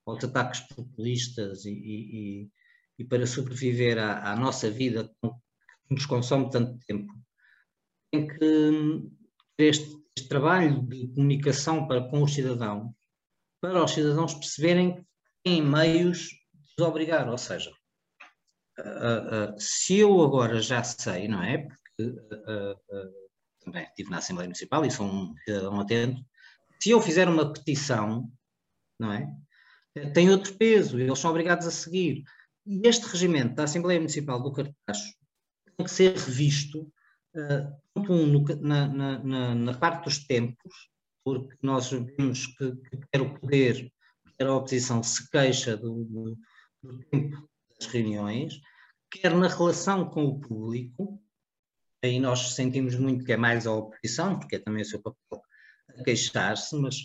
aos ataques populistas e, e, e para sobreviver à, à, nossa vida que nos consome tanto tempo, tem que este, este trabalho de comunicação para, com os cidadãos, para os cidadãos perceberem que têm meios de os obrigar, ou seja, uh, uh, se eu agora já sei, não é? Porque uh, também estive na Assembleia Municipal e sou um cidadão atento, se eu fizer uma petição, não é? Tem outro peso, eles são obrigados a seguir. E este regimento da Assembleia Municipal do Cartacho tem que ser revisto uh, na, na, na, parte dos tempos, porque nós vimos que, que quer o poder, quer a oposição se queixa do, do, do tempo das reuniões, quer na relação com o público, aí nós sentimos muito que é mais a oposição, porque é também o seu papel queixar-se, mas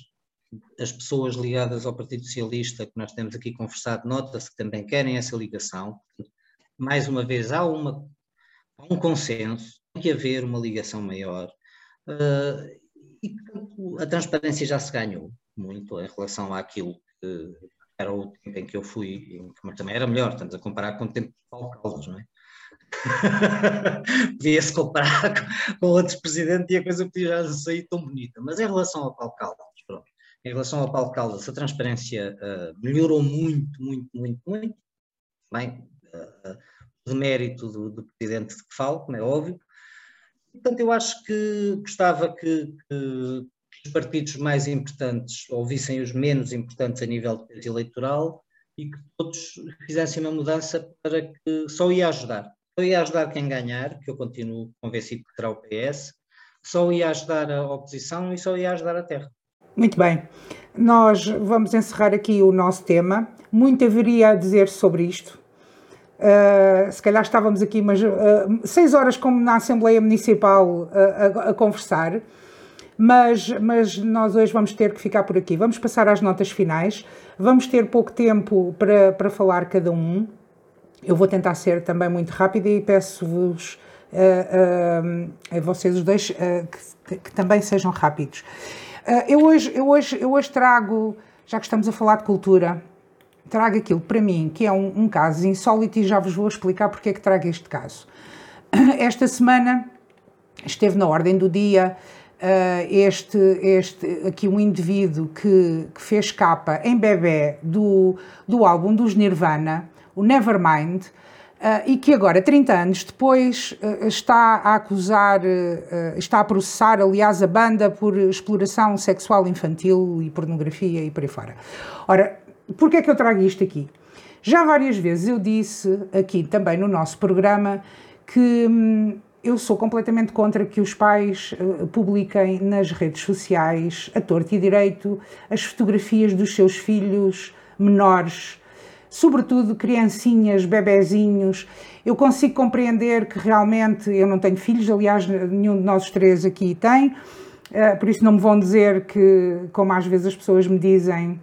as pessoas ligadas ao Partido Socialista que nós temos aqui conversado, nota-se que também querem essa ligação. Mais uma vez, há, uma, um consenso, tem que haver uma ligação maior. Uh, e a transparência já se ganhou muito em relação àquilo que era o tempo em que eu fui, mas também era melhor, estamos a comparar com o tempo de Paulo Caldas, não é? Podia-se comparar com, com outros presidentes e a coisa podia já sair tão bonita. Mas em relação ao Paulo Caldas, em relação ao Paulo Caldas, a transparência uh, melhorou muito, muito, muito, muito. Bem, uh, de mérito do, do, presidente de que falo, como é óbvio. Portanto, eu acho que gostava que, que, os partidos mais importantes ouvissem os menos importantes a nível eleitoral e que todos fizessem uma mudança para que só ia ajudar só ia ajudar quem ganhar, que eu continuo convencido que terá o PS, só ia ajudar a oposição e só ia ajudar a terra. Muito bem. Nós vamos encerrar aqui o nosso tema. Muito haveria a dizer sobre isto. Uh, se calhar estávamos aqui mas, uh, seis horas como na Assembleia Municipal uh, a, a, conversar, mas, mas nós hoje vamos ter que ficar por aqui. Vamos passar às notas finais. Vamos ter pouco tempo para, para falar cada um. Eu vou tentar ser também muito rápida e peço-vos a vocês os dois que, que, também sejam rápidos. Eu, hoje, eu, hoje, eu hoje trago, já que estamos a falar de cultura, trago aquilo para mim que é um, um caso insólito e já vos vou explicar porque é que trago este caso. Esta semana esteve na ordem do dia este, este aqui um indivíduo que, que fez capa em bebê do, do álbum dos Nirvana o Nevermind, Uh, e que agora, 30 anos depois, uh, está a acusar, uh, está a processar, aliás, a banda por exploração sexual infantil e pornografia e por aí fora. Ora, porquê é que eu trago isto aqui? Já várias vezes eu disse aqui também no nosso programa que hum, eu sou completamente contra que os pais publiquem nas redes sociais, a torto e direito, as fotografias dos seus filhos menores sobretudo criancinhas, bebezinhos. Eu consigo compreender que realmente eu não tenho filhos, aliás, nenhum de nós três aqui tem, eh, por isso não me vão dizer que, como às vezes as pessoas me dizem,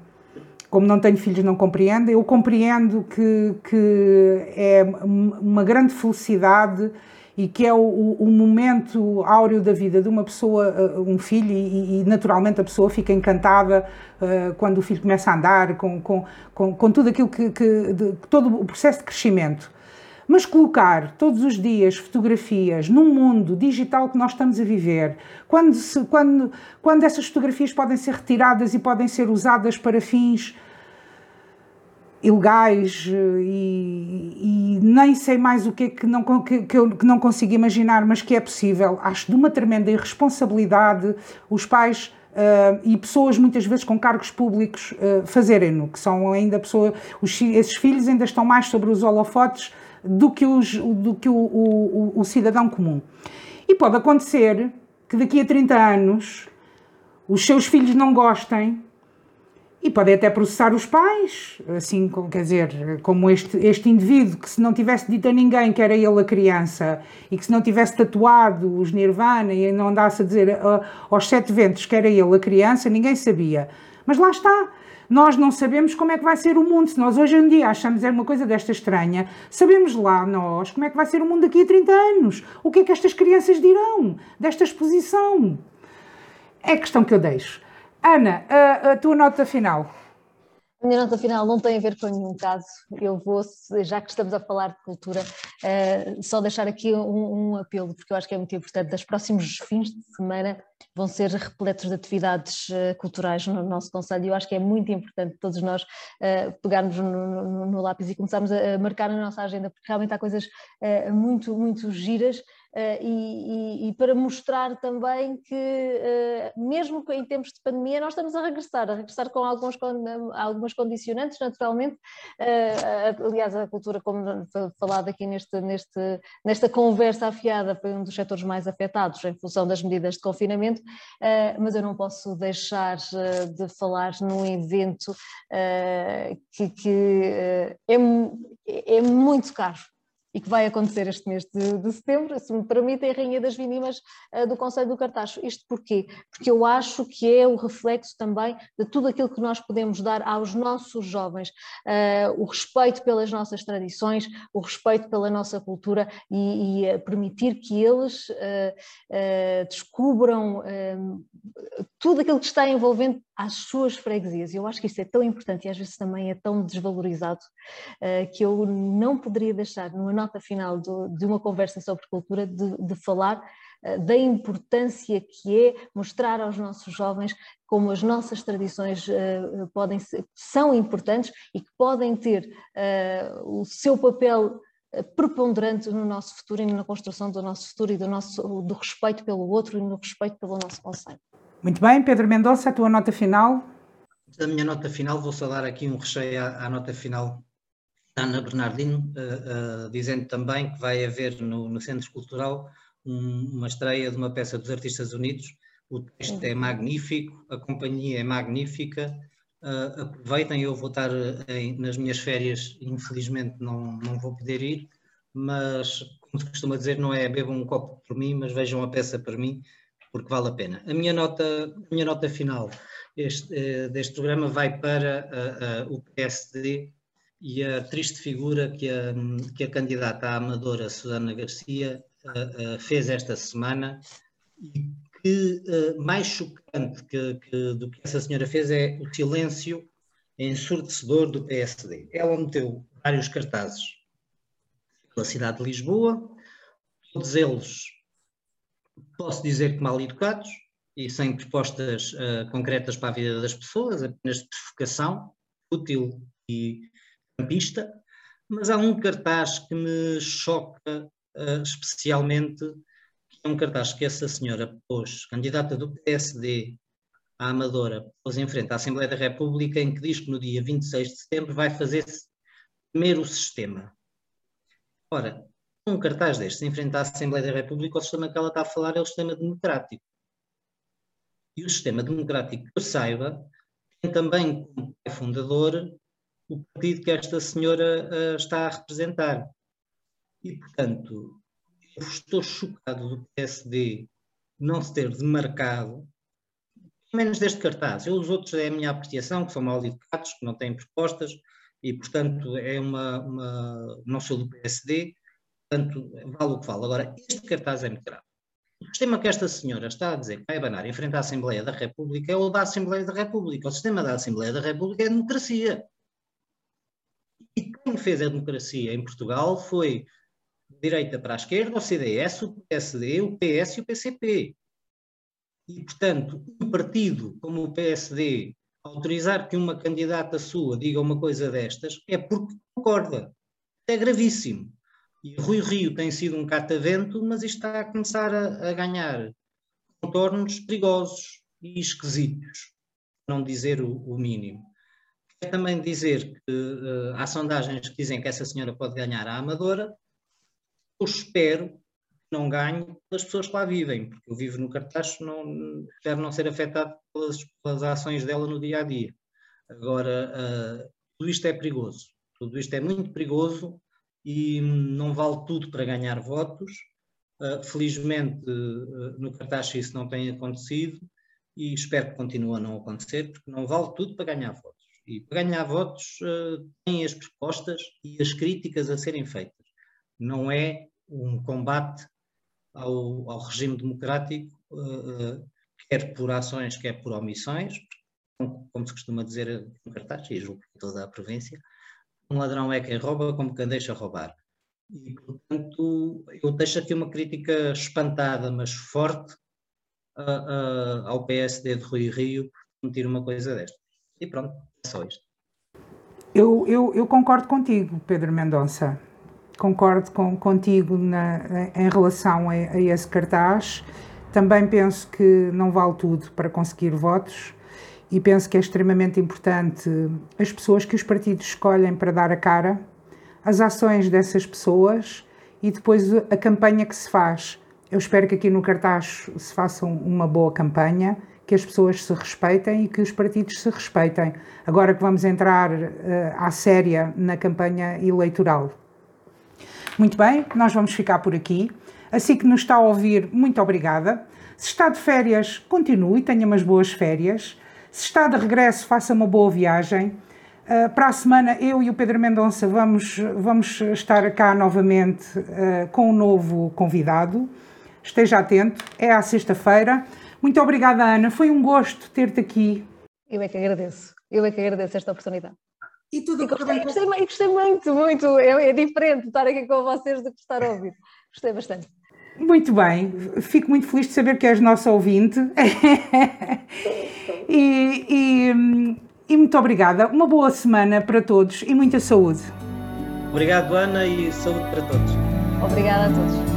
como não tenho filhos, não compreendo. Eu compreendo que, que é uma grande felicidade e que é o, o, momento áureo da vida de uma pessoa, uh, um filho, e, e naturalmente a pessoa fica encantada uh, quando o filho começa a andar, com, com, com, com tudo aquilo que, que de, todo o processo de crescimento. Mas colocar todos os dias fotografias num mundo digital que nós estamos a viver, quando, se, quando, quando essas fotografias podem ser retiradas e podem ser usadas para fins ilegais eh, e, e, nem sei mais o que é que não, que, que, eu que não consigo imaginar, mas que é possível. Acho de uma tremenda irresponsabilidade os pais uh, e pessoas muitas vezes com cargos públicos uh, fazerem-no, que são ainda pessoas, esses filhos ainda estão mais sobre os holofotes do que, os, do que o, o, o cidadão comum. E pode acontecer que daqui a 30 anos os seus filhos não gostem e podem até processar os pais, assim, quer dizer, como este, este indivíduo que se não tivesse dito a ninguém que era ele a criança e que se não tivesse tatuado os Nirvana e não andasse a dizer uh, aos sete ventos que era ele a criança, ninguém sabia. Mas lá está. Nós não sabemos como é que vai ser o mundo. Se nós hoje em dia achamos é uma coisa desta estranha, sabemos lá nós como é que vai ser o mundo daqui a 30 anos. O que é que estas crianças dirão desta exposição? É a questão que eu deixo. Ana, a, a tua nota final. A minha nota final não tem a ver com nenhum caso. Eu vou, já que estamos a falar de cultura, uh, só deixar aqui um, um, apelo, porque eu acho que é muito importante. Dos próximos fins de semana vão ser repletos de atividades uh, culturais no nosso Conselho e eu acho que é muito importante todos nós uh, pegarmos no, no, no, lápis e começarmos a, a, marcar na nossa agenda, porque realmente há coisas muito, muito giras Uh, e, e, e, para mostrar também que, uh, mesmo em tempos de pandemia, nós estamos a regressar, a regressar com alguns, algumas condicionantes, naturalmente. Uh, aliás, a cultura, como falado aqui neste, neste, nesta conversa afiada, foi um dos setores mais afetados em função das medidas de confinamento, mas eu não posso deixar de falar num evento que, que é, é muito caro e que vai acontecer este mês de, de setembro, se me permitem, Rainha das Vinimas uh, do Conselho do Cartacho. Isto porquê? Porque eu acho que é o reflexo também de tudo aquilo que nós podemos dar aos nossos jovens, uh, o respeito pelas nossas tradições, o respeito pela nossa cultura e, e uh, permitir que eles descubram tudo aquilo que está envolvendo às suas freguesias. Eu acho que isso é tão importante e às vezes também é tão desvalorizado que eu não poderia deixar numa nota final do, de uma conversa sobre cultura, de, de falar uh, da importância que é mostrar aos nossos jovens como as nossas tradições uh, podem ser, são importantes e que podem ter uh, o seu papel preponderante no nosso futuro e na construção do nosso futuro e do, nosso, do respeito pelo outro e no respeito pelo nosso conceito. Muito bem, Pedro Mendonça, a tua nota final? Da minha nota final, vou só dar aqui um recheio à, à nota final Ana Bernardino, uh, uh, dizendo também que vai haver no, no Centro Cultural um, uma estreia de uma peça dos Artistas Unidos. O texto é magnífico, a companhia é magnífica. Uh, aproveitem, eu vou estar em, nas minhas férias, infelizmente não, não vou poder ir, mas, como se costuma dizer, não é bebam um copo por mim, mas vejam a peça para mim, porque vale a pena. A minha nota, a minha nota final este, deste programa vai para o PSD, e a triste figura que a, que a candidata à amadora Susana Garcia uh, uh, fez esta semana e que uh, mais chocante que, que, do que essa senhora fez é o silêncio ensurdecedor do PSD. Ela meteu vários cartazes pela cidade de Lisboa, todos eles, posso dizer que mal educados e sem propostas concretas para a vida das pessoas, apenas de provocação útil e campista, mas há um cartaz que me choca uh, especialmente, que é um cartaz que essa senhora pôs, candidata do PSD à Amadora, pôs em frente à Assembleia da República, em que diz que no dia 26 de setembro vai fazer primeiro o sistema. Ora, um cartaz destes em frente à Assembleia da República, o sistema que ela está a falar é o sistema democrático. E o sistema democrático, que eu saiba, tem também como fundador o partido que esta senhora uh, está a representar. E, portanto, eu estou chocado do PSD não se ter demarcado, pelo menos deste cartaz. Eu, os outros é a minha apreciação, que são mal educados, que não têm propostas, e, portanto, é uma, uma não sou do PSD, portanto, vale o que vale. Agora, este cartaz é muito grave. O sistema que esta senhora está a dizer que vai abanar em frente à Assembleia da República é o da Assembleia da República. O sistema da Assembleia da República é a democracia. E quem fez a democracia em Portugal foi direita para a esquerda, o CDS, o PSD, o PS e o PCP. E, portanto, um partido como o PSD autorizar que uma candidata sua diga uma coisa destas é porque concorda. É gravíssimo. E Rui Rio tem sido um catavento, mas está a começar a, a ganhar contornos perigosos e esquisitos, não dizer o, o mínimo. Também dizer que uh, há sondagens que dizem que essa senhora pode ganhar a amadora. Eu espero que não ganhe pelas pessoas que lá vivem, porque eu vivo no Cartacho, não, espero não ser afetado pelas, pelas ações dela no dia a dia. Agora, uh, tudo isto é perigoso. Tudo isto é muito perigoso e não vale tudo para ganhar votos. Uh, felizmente, no Cartacho isso não tem acontecido e espero que continue a não acontecer, porque não vale tudo para ganhar votos. E para ganhar votos uh, tem as propostas e as críticas a serem feitas. Não é um combate ao, ao regime democrático, uh, quer por ações, quer por omissões. como se costuma dizer no cartaz, e julgo que toda a província, um ladrão é quem rouba como quem deixa roubar. E, portanto, eu deixo aqui uma crítica espantada, mas forte, uh, ao PSD de Rui Rio por cometer uma coisa desta. E pronto, só isto. Eu, eu, eu concordo contigo, Pedro Mendonça. Concordo com, contigo na, em relação a, a esse cartaz. Também penso que não vale tudo para conseguir votos e penso que é extremamente importante as pessoas que os partidos escolhem para dar a cara, as ações dessas pessoas e depois a campanha que se faz. Eu espero que aqui no cartaz se faça uma boa campanha, que as pessoas se respeitem e que os partidos se respeitem. Agora que vamos entrar uh, à séria na campanha eleitoral. Muito bem, nós vamos ficar por aqui. Assim que nos está a ouvir, muito obrigada. Se está de férias, continue, tenha umas boas férias. Se está de regresso, faça uma boa viagem. Uh, para a semana, eu e o Pedro Mendonça vamos, vamos estar cá novamente uh, com um novo convidado. Esteja atento, é à sexta-feira. Muito obrigada, Ana. Foi um gosto ter-te aqui. Eu é que agradeço. Eu é que agradeço esta oportunidade. E tudo e gostei, gostei, gostei, muito, muito. É, é, diferente estar aqui com vocês do que estar a ouvir. Gostei bastante. Muito bem, fico muito feliz de saber que és nossa ouvinte. e, e, e muito obrigada. Uma boa semana para todos e muita saúde. Obrigado, Ana, e saúde para todos. Obrigada a todos.